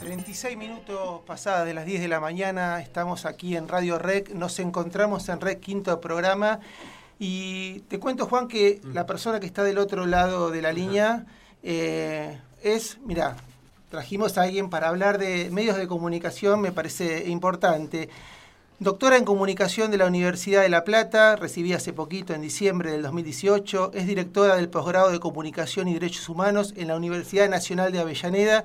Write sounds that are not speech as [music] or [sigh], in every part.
36 minutos pasadas de las 10 de la mañana, estamos aquí en Radio Rec, nos encontramos en Rec Quinto Programa y te cuento Juan que la persona que está del otro lado de la línea eh, es, mira, trajimos a alguien para hablar de medios de comunicación, me parece importante. Doctora en Comunicación de la Universidad de La Plata, recibí hace poquito, en diciembre del 2018, es directora del posgrado de Comunicación y Derechos Humanos en la Universidad Nacional de Avellaneda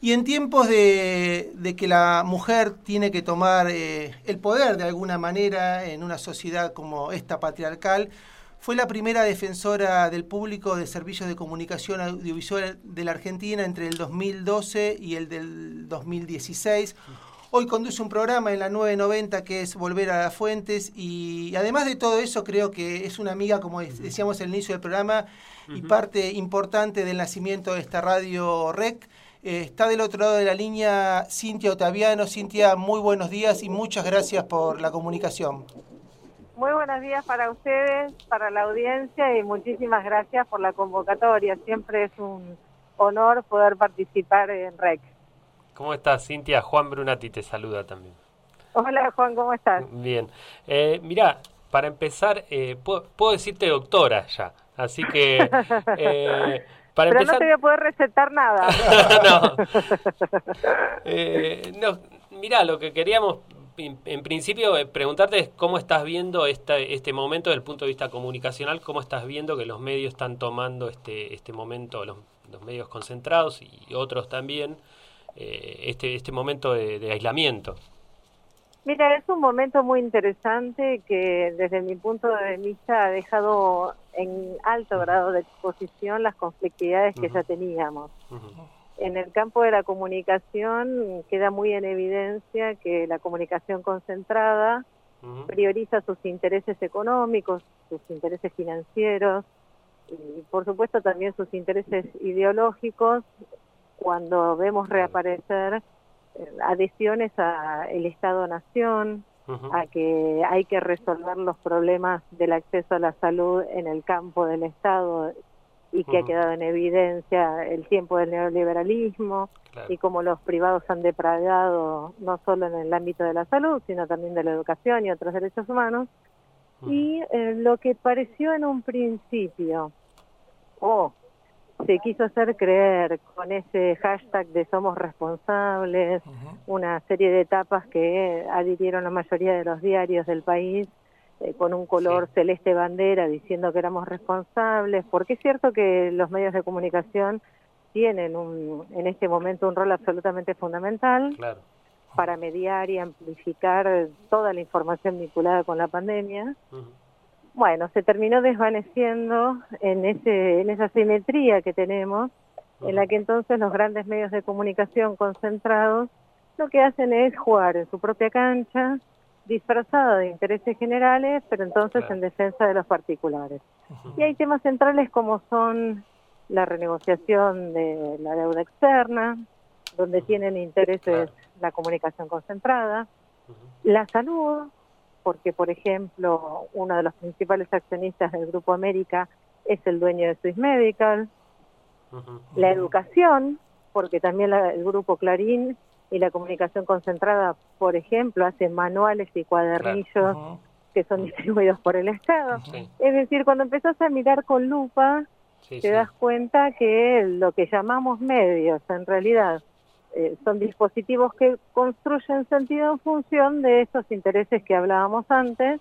y en tiempos de, que la mujer tiene que tomar eh, el poder de alguna manera en una sociedad como esta patriarcal, fue la primera defensora del público de servicios de comunicación audiovisual de la Argentina entre el 2012 y el del 2016. Hoy conduce un programa en la 990 que es Volver a las Fuentes y además de todo eso creo que es una amiga, como decíamos al inicio del programa, y parte importante del nacimiento de esta radio REC. Eh, está del otro lado de la línea Cintia Otaviano. Cintia, muy buenos días y muchas gracias por la comunicación. Muy buenos días para ustedes, para la audiencia y muchísimas gracias por la convocatoria. Siempre es un honor poder participar en REC. ¿Cómo estás, Cintia? Juan Brunati te saluda también. Hola, Juan, ¿cómo estás? Bien. Eh, mira, para empezar, eh, puedo, decirte doctora ya, así que... [laughs] Eh, pero no te voy a poder recetar nada. [laughs] no. Eh, no. Mira, lo que queríamos en principio eh, preguntarte es cómo estás viendo este, este momento desde el punto de vista comunicacional, cómo estás viendo que los medios están tomando este, este momento, los, medios concentrados y otros también, eh, este, este momento de aislamiento. Mira, es un momento muy interesante que desde mi punto de vista ha dejado en alto grado de exposición las conflictividades que ya teníamos. En el campo de la comunicación queda muy en evidencia que la comunicación concentrada prioriza sus intereses económicos, sus intereses financieros y por supuesto también sus intereses ideológicos. Cuando vemos reaparecer adhesiones a el Estado-Nación, a que hay que resolver los problemas del acceso a la salud en el campo del Estado y que ha quedado en evidencia el tiempo del neoliberalismo y cómo los privados han depravado no solo en el ámbito de la salud, sino también de la educación y otros derechos humanos. Y eh, lo que pareció en un principio, oh, se quiso hacer creer con ese hashtag de somos responsables, una serie de etapas que adhirieron la mayoría de los diarios del país eh, con un color celeste bandera diciendo que éramos responsables, porque es cierto que los medios de comunicación tienen un, en este momento un rol absolutamente fundamental para mediar y amplificar toda la información vinculada con la pandemia bueno, se terminó desvaneciendo en, ese, en esa simetría que tenemos, en la que entonces los grandes medios de comunicación concentrados lo que hacen es jugar en su propia cancha, disfrazado de intereses generales, pero entonces en defensa de los particulares. Y hay temas centrales como son la renegociación de la deuda externa, donde tienen intereses la comunicación concentrada, la salud, porque, por ejemplo, uno de los principales accionistas del Grupo América es el dueño de Swiss Medical, la educación, porque también el Grupo Clarín y la comunicación concentrada, por ejemplo, hacen manuales y cuadernillos que son distribuidos por el Estado. Es decir, cuando empezás a mirar con lupa, te das cuenta que lo que llamamos medios, en realidad, eh, son dispositivos que construyen sentido en función de esos intereses que hablábamos antes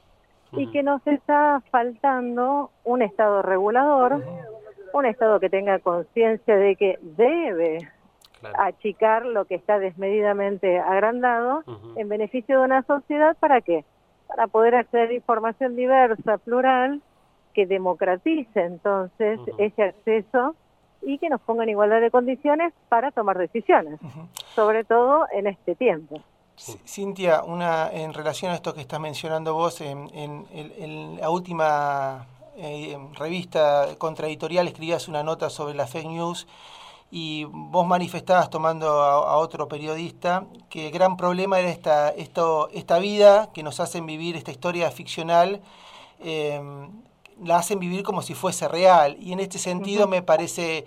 y que nos está faltando un Estado regulador, un Estado que tenga conciencia de que debe achicar lo que está desmedidamente agrandado en beneficio de una sociedad, ¿para qué? Para poder acceder a información diversa, plural, que democratice entonces ese acceso y que nos pongan igualdad de condiciones para tomar decisiones, sobre todo en este tiempo. Cintia, una en relación a esto que estás mencionando vos, en, la última eh, revista contraeditorial escribías una nota sobre la fake news y vos manifestabas tomando a, otro periodista que el gran problema era esta, esto, esta vida que nos hacen vivir, esta historia ficcional. Eh, la hacen vivir como si fuese real. Y en este sentido me parece,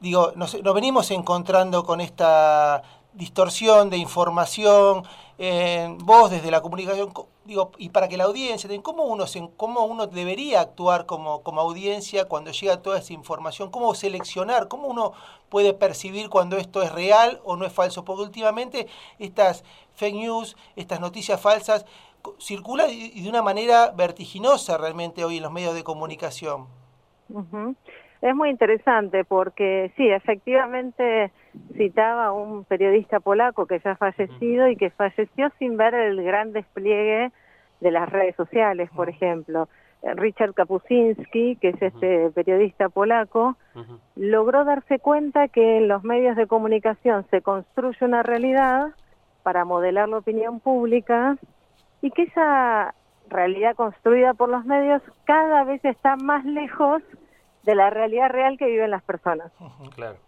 digo, nos, venimos encontrando con esta distorsión de información, en vos desde la comunicación, digo, y para que la audiencia, ¿cómo uno, se, cómo uno debería actuar como, como audiencia cuando llega toda esa información? ¿Cómo seleccionar? ¿Cómo uno puede percibir cuando esto es real o no es falso? Porque últimamente estas fake news, estas noticias falsas, circulan y de una manera vertiginosa realmente hoy en los medios de comunicación. Es muy interesante porque sí, efectivamente citaba un periodista polaco que ya ha fallecido y que falleció sin ver el gran despliegue de las redes sociales, por ejemplo. Richard Kapuscinski, que es este periodista polaco, logró darse cuenta que en los medios de comunicación se construye una realidad para modelar la opinión pública y que esa realidad construida por los medios cada vez está más lejos de la realidad real que viven las personas.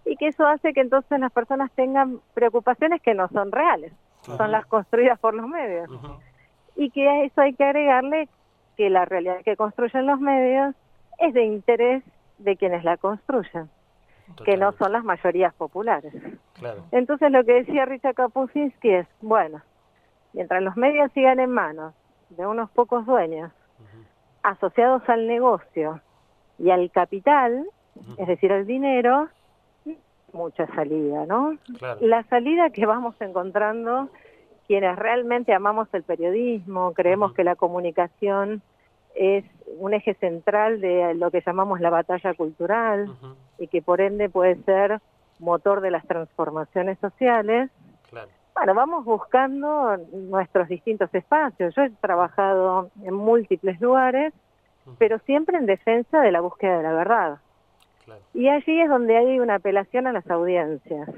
Y que eso hace que entonces las personas tengan preocupaciones que no son reales, son las construidas por los medios. Y que a eso hay que agregarle que la realidad que construyen los medios es de interés de quienes la construyen, que no son las mayorías populares. Entonces lo que decía Richard Kapuscinski es, bueno, mientras los medios sigan en manos de unos pocos dueños, asociados al negocio, y al capital, es decir, al dinero, mucha salida, ¿no? La salida que vamos encontrando quienes realmente amamos el periodismo, creemos que la comunicación es un eje central de lo que llamamos la batalla cultural y que por ende puede ser motor de las transformaciones sociales. Bueno, vamos buscando nuestros distintos espacios. Yo he trabajado en múltiples lugares pero siempre en defensa de la búsqueda de la verdad. Y allí es donde hay una apelación a las audiencias.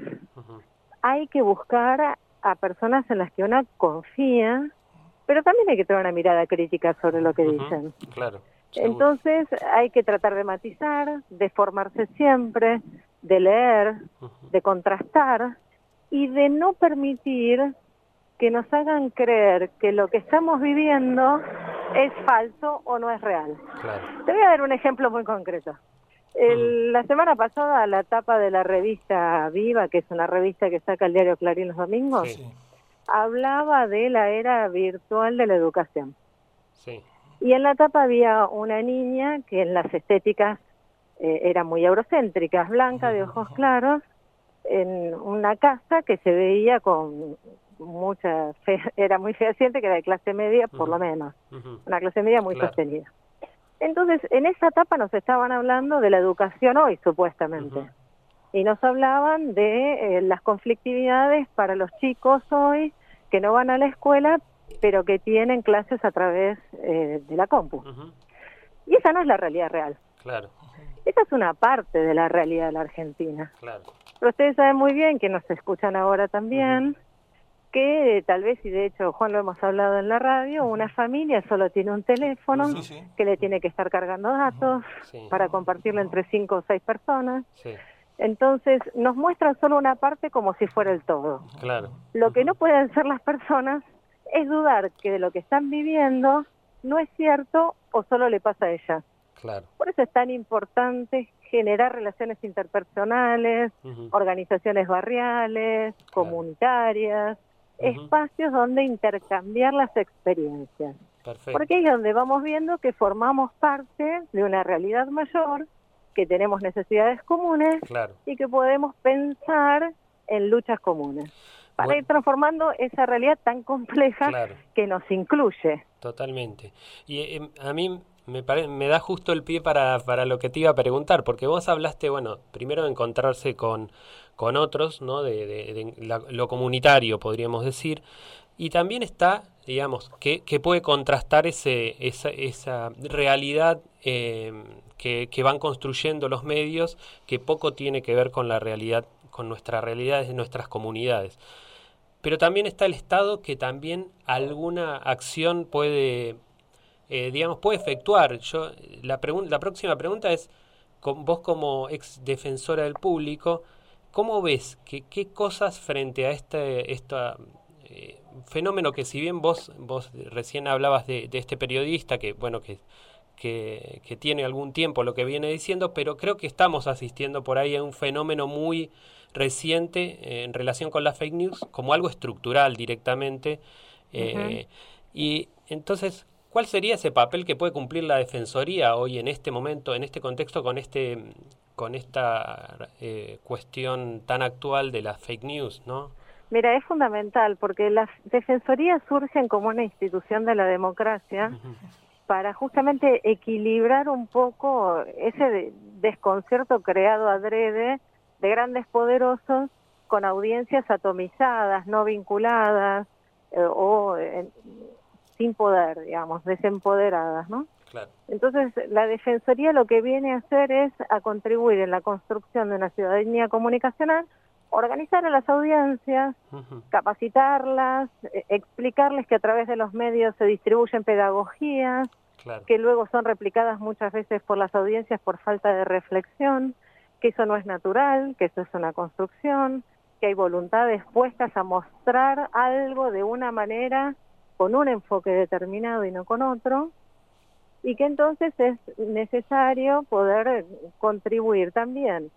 Hay que buscar a, personas en las que uno confía, pero también hay que tener una mirada crítica sobre lo que dicen. Claro. Entonces hay que tratar de matizar, de formarse siempre, de leer, de contrastar y de no permitir que nos hagan creer que lo que estamos viviendo es falso o no es real. Te voy a dar un ejemplo muy concreto. La semana pasada, la tapa de la revista Viva, que es una revista que saca el diario Clarín los domingos, hablaba de la era virtual de la educación. Y en la tapa había una niña que en las estéticas eh, era muy eurocéntricas, blanca, de ojos claros, en una casa que se veía con mucha fe, [laughs] era muy fehaciente que era de clase media por lo menos, una clase media muy sostenida. Entonces, en esa etapa nos estaban hablando de la educación hoy, supuestamente, y nos hablaban de eh, las conflictividades para los chicos hoy que no van a la escuela, pero que tienen clases a través eh, de la compu. Y esa no es la realidad real. Claro. Esa es una parte de la realidad de la Argentina. Claro. Pero ustedes saben muy bien que nos escuchan ahora también, que tal vez, y de hecho Juan lo hemos hablado en la radio, una familia solo tiene un teléfono que le tiene que estar cargando datos para compartirlo entre cinco o seis personas. Entonces nos muestran solo una parte como si fuera el todo. Claro. Lo que no pueden hacer las personas es dudar que de lo que están viviendo no es cierto o solo le pasa a ella. Claro. Por eso es tan importante generar relaciones interpersonales, organizaciones barriales, comunitarias, espacios donde intercambiar las experiencias. Porque ahí es donde vamos viendo que formamos parte de una realidad mayor, que tenemos necesidades comunes y que podemos pensar en luchas comunes. Para ir transformando esa realidad tan compleja que nos incluye. Totalmente. Y eh, a mí me, me da justo el pie para, para lo que te iba a preguntar, porque vos hablaste, bueno, primero de encontrarse con, con otros, ¿no? de, lo comunitario, podríamos decir, y también está, digamos, que, que puede contrastar ese, esa, esa realidad eh, que, que, van construyendo los medios, que poco tiene que ver con la realidad, con nuestra realidad de nuestras comunidades. Pero también está el Estado que también alguna acción puede, eh, digamos, puede efectuar. Yo, la, la próxima pregunta es, con, vos como ex defensora del público, ¿Cómo ves que qué cosas frente a este eh, fenómeno que si bien vos vos recién hablabas de, este periodista que bueno que, que, que tiene algún tiempo lo que viene diciendo, pero creo que estamos asistiendo por ahí a un fenómeno muy reciente en relación con las fake news como algo estructural directamente. Y entonces, ¿cuál sería ese papel que puede cumplir la Defensoría hoy en este momento, en este contexto, con este con esta cuestión tan actual de las fake news, ¿no? Mira, es fundamental porque las defensorías surgen como una institución de la democracia para justamente equilibrar un poco ese desconcierto creado adrede de grandes poderosos con audiencias atomizadas, no vinculadas eh, o sin poder, digamos, desempoderadas, ¿no? Claro. Entonces, la Defensoría lo que viene a hacer es a contribuir en la construcción de una ciudadanía comunicacional organizar a las audiencias, capacitarlas, eh, explicarles que a través de los medios se distribuyen pedagogías, que luego son replicadas muchas veces por las audiencias por falta de reflexión, que eso no es natural, que eso es una construcción, que hay voluntades puestas a mostrar algo de una manera con un enfoque determinado y no con otro, y que entonces es necesario poder contribuir también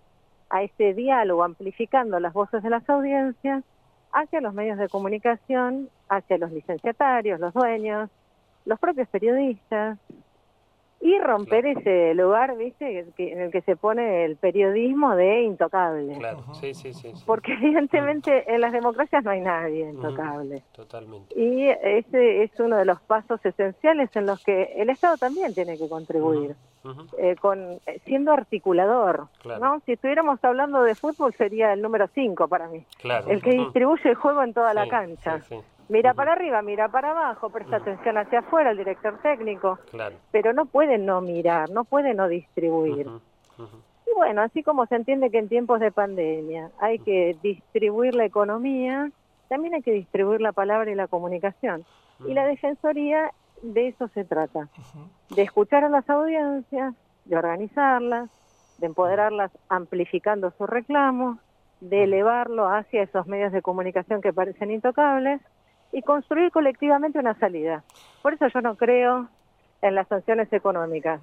a este diálogo, amplificando las voces de las audiencias hacia los medios de comunicación, hacia los licenciatarios, los dueños, los propios periodistas, y romper ese lugar, ¿viste? en el que se pone el periodismo de intocable. Claro, sí, sí, sí, Porque evidentemente en las democracias no hay nadie intocable. Totalmente. Y ese es uno de los pasos esenciales en los que el Estado también tiene que contribuir. Eh, con eh, siendo articulador, ¿no? Si estuviéramos hablando de fútbol sería el número 5 para mí. El que distribuye el juego en toda la cancha. Mira para arriba, mira para abajo, presta atención hacia afuera el director técnico. Pero no puede no mirar, no puede no distribuir. Y bueno, así como se entiende que en tiempos de pandemia hay que distribuir la economía, también hay que distribuir la palabra y la comunicación. Y la Defensoría de eso se trata, de escuchar a las audiencias, de organizarlas, de empoderarlas amplificando sus reclamos, de elevarlo hacia esos medios de comunicación que parecen intocables y construir colectivamente una salida. Por eso yo no creo en las sanciones económicas,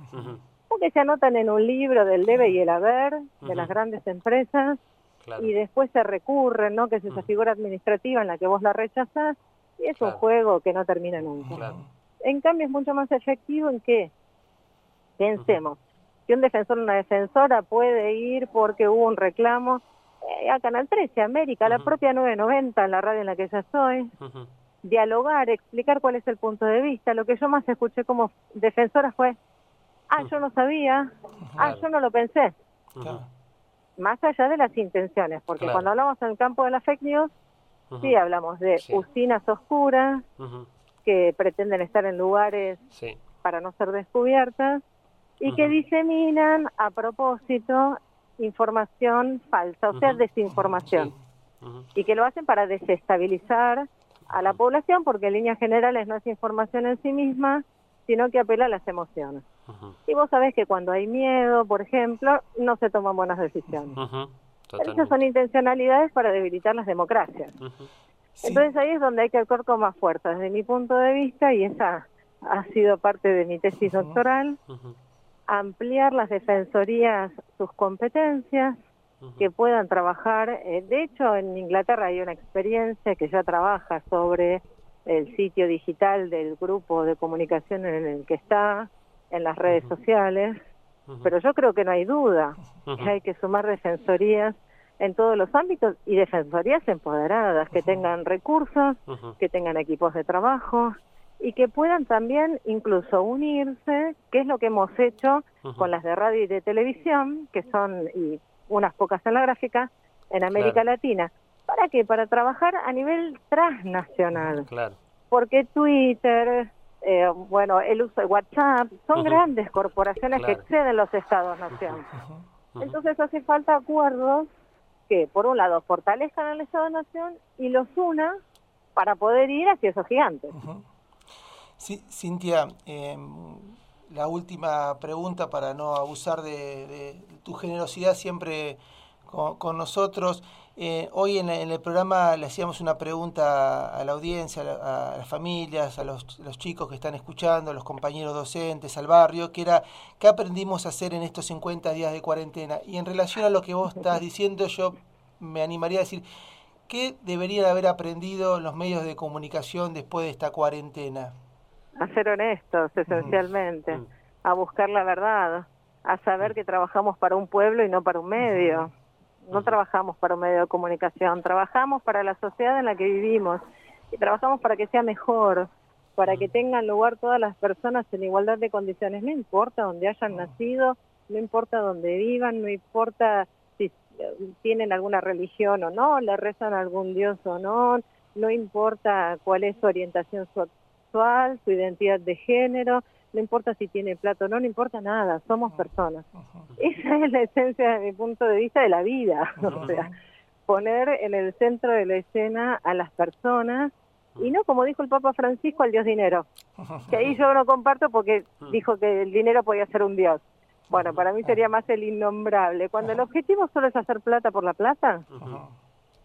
porque se anotan en un libro del debe y el haber de las grandes empresas y después se recurren, ¿no? Que es esa figura administrativa en la que vos la rechazás y es un juego que no termina nunca. En cambio es mucho más efectivo en que pensemos. Que un defensor o una defensora puede ir porque hubo un reclamo eh, a Canal 13, América, la propia 990, la radio en la que ya estoy, dialogar, explicar cuál es el punto de vista. Lo que yo más escuché como defensora fue, ah, yo no sabía, ah, yo no lo pensé. Más allá de las intenciones, porque cuando hablamos en el campo de la fake news, sí hablamos de usinas oscuras que pretenden estar en lugares para no ser descubiertas y que diseminan a propósito información falsa, o sea, desinformación. Y que lo hacen para desestabilizar a la población porque en líneas generales no es información en sí misma, sino que apela a las emociones. Y vos sabés que cuando hay miedo, por ejemplo, no se toman buenas decisiones. Esas son intencionalidades para debilitar las democracias. Entonces ahí es donde hay que actuar con más fuerza, desde mi punto de vista, y esa ha sido parte de mi tesis doctoral, ampliar las defensorías, sus competencias, que puedan trabajar. Eh, de hecho, en Inglaterra hay una experiencia que ya trabaja sobre el sitio digital del grupo de comunicación en el que está, en las redes sociales, pero yo creo que no hay duda que hay que sumar defensorías en todos los ámbitos y defensorías empoderadas, que tengan recursos, que tengan equipos de trabajo y que puedan también incluso unirse, que es lo que hemos hecho con las de radio y de televisión, que son, y unas pocas en la gráfica, en América Latina. ¿Para qué? Para trabajar a nivel transnacional. Claro. Porque Twitter, eh, bueno, el uso de WhatsApp, son grandes corporaciones que exceden los estados-nación. Entonces hace falta acuerdos que, por un lado, fortalezcan al Estado-nación y los una para poder ir hacia esos gigantes. Sí, Cintia, em, la última pregunta para no abusar de, tu generosidad siempre con, nosotros. Eh, hoy en, el programa le hacíamos una pregunta a la audiencia, a, las familias, a los, chicos que están escuchando, a los compañeros docentes, al barrio, que era ¿qué aprendimos a hacer en estos 50 días de cuarentena? Y en relación a lo que vos estás diciendo, yo me animaría a decir, ¿qué deberían haber aprendido los medios de comunicación después de esta cuarentena? A ser honestos, esencialmente, a buscar la verdad, a saber que trabajamos para un pueblo y no para un medio. No trabajamos para un medio de comunicación, trabajamos para la sociedad en la que vivimos y trabajamos para que sea mejor, para que tengan lugar todas las personas en igualdad de condiciones, no importa dónde hayan nacido, no importa dónde vivan, no importa si tienen alguna religión o no, le rezan a algún dios o no, no importa cuál es su orientación sexual, su identidad de género, no importa si tiene plato o no, no importa nada, somos personas. Esa es la esencia de mi punto de vista de la vida, [laughs] o sea, poner en el centro de la escena a las personas y no, como dijo el Papa Francisco, al Dios dinero. Que ahí yo no comparto porque dijo que el dinero podía ser un Dios. Bueno, para mí sería más el innombrable. Cuando el objetivo solo es hacer plata por la plata,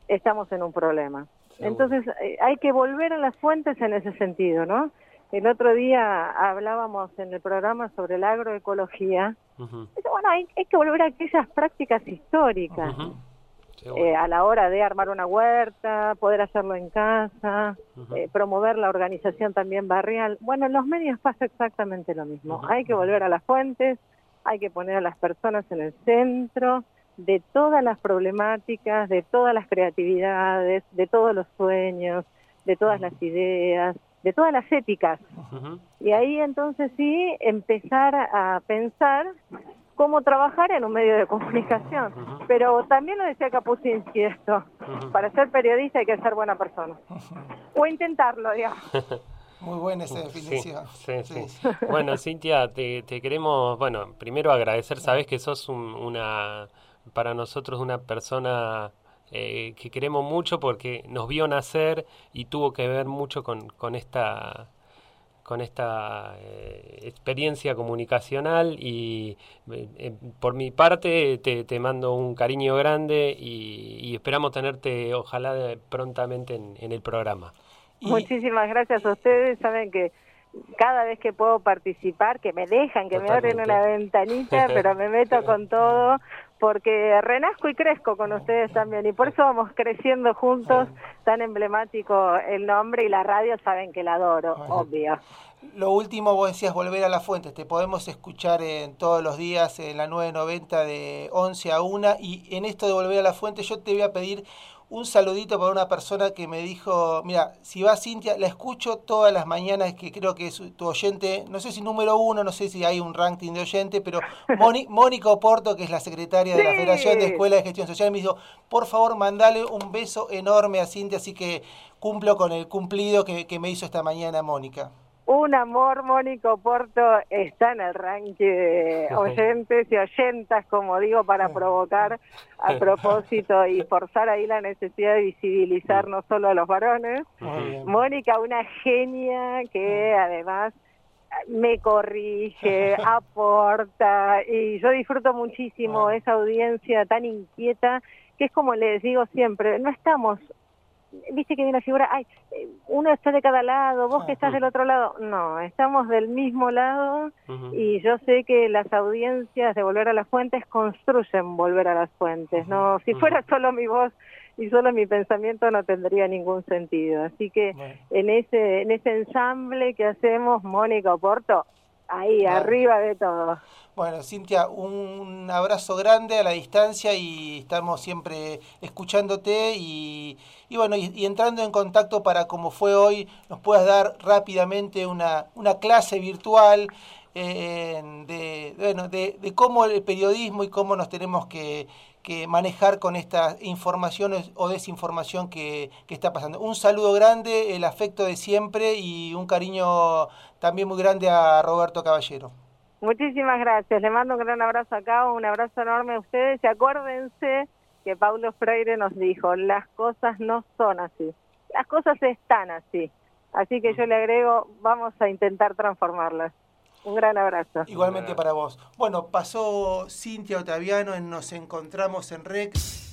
estamos en un problema. Entonces eh, hay que volver a las fuentes en ese sentido, ¿no? El otro día hablábamos en el programa sobre la agroecología. Bueno, hay, que volver a aquellas prácticas históricas. Eh, a la hora de armar una huerta, poder hacerlo en casa, eh, promover la organización también barrial. Bueno, en los medios pasa exactamente lo mismo. Hay que volver a las fuentes, hay que poner a las personas en el centro de todas las problemáticas, de todas las creatividades, de todos los sueños, de todas las ideas, de todas las éticas. Y ahí entonces sí empezar a pensar cómo trabajar en un medio de comunicación. Pero también lo decía Kapusinski esto, para ser periodista hay que ser buena persona. O intentarlo, digamos. [laughs] Muy buena esa definición. Bueno, Cintia, te, queremos, bueno, primero agradecer, sabes que sos una, para nosotros una persona eh, que queremos mucho porque nos vio nacer y tuvo que ver mucho con, con esta con esta eh, experiencia comunicacional y eh, por mi parte te, mando un cariño grande y, esperamos tenerte ojalá prontamente en el programa. Muchísimas gracias a ustedes. Saben que cada vez que puedo participar, que me dejan, que me abren una ventanita, [laughs] pero me meto con todo, porque renazco y crezco con ustedes también, y por eso vamos creciendo juntos, tan emblemático el nombre y la radio, saben que la adoro, obvio. Lo último, vos decías volver a las fuentes, te podemos escuchar en todos los días en la 990 de 11 a 1, y en esto de volver a las fuentes yo te voy a pedir un saludito para una persona que me dijo, mira, si va Cintia, la escucho todas las mañanas, que creo que es tu oyente, no sé si número uno, no sé si hay un ranking de oyente, pero [laughs] Mónica Oporto, que es la secretaria de la Federación de Escuelas de Gestión Social, me dijo, por favor, mandale un beso enorme a Cintia, así que cumplo con el cumplido que, que me hizo esta mañana Mónica. Un amor, Mónico Porto está en el ranking de [laughs] oyentes y oyentas, como digo, para provocar a [laughs] propósito y forzar ahí la necesidad de visibilizar no solo a los varones. Mónica, una genia que además me corrige, [laughs] aporta y yo disfruto muchísimo esa audiencia tan inquieta que es como les digo siempre, no estamos viste que hay una figura, ay, uno está de cada lado, vos que estás del otro lado. No, estamos del mismo lado y yo sé que las audiencias de Volver a las Fuentes construyen Volver a las Fuentes. No, si fuera solo mi voz y solo mi pensamiento no tendría ningún sentido. Así que en ese en ese ensamble que hacemos Mónica Oporto, ahí arriba de todo. Bueno, Cintia, un abrazo grande a la distancia y estamos siempre escuchándote y, bueno, y, entrando en contacto para como fue hoy, nos puedas dar rápidamente una, una clase virtual eh, de, bueno, de, cómo el periodismo y cómo nos tenemos que, manejar con estas informaciones o desinformación que, que está pasando. Un saludo grande, el afecto de siempre y un cariño también muy grande a Roberto Caballero. Muchísimas gracias. Le mando un gran abrazo acá, un abrazo enorme a ustedes y acuérdense que Paulo Freire nos dijo, las cosas no son así, las cosas están así. Así que yo le agrego, vamos a intentar transformarlas. Un gran abrazo. Igualmente para vos. Bueno, pasó Cintia Otaviano en Nos Encontramos en Rex.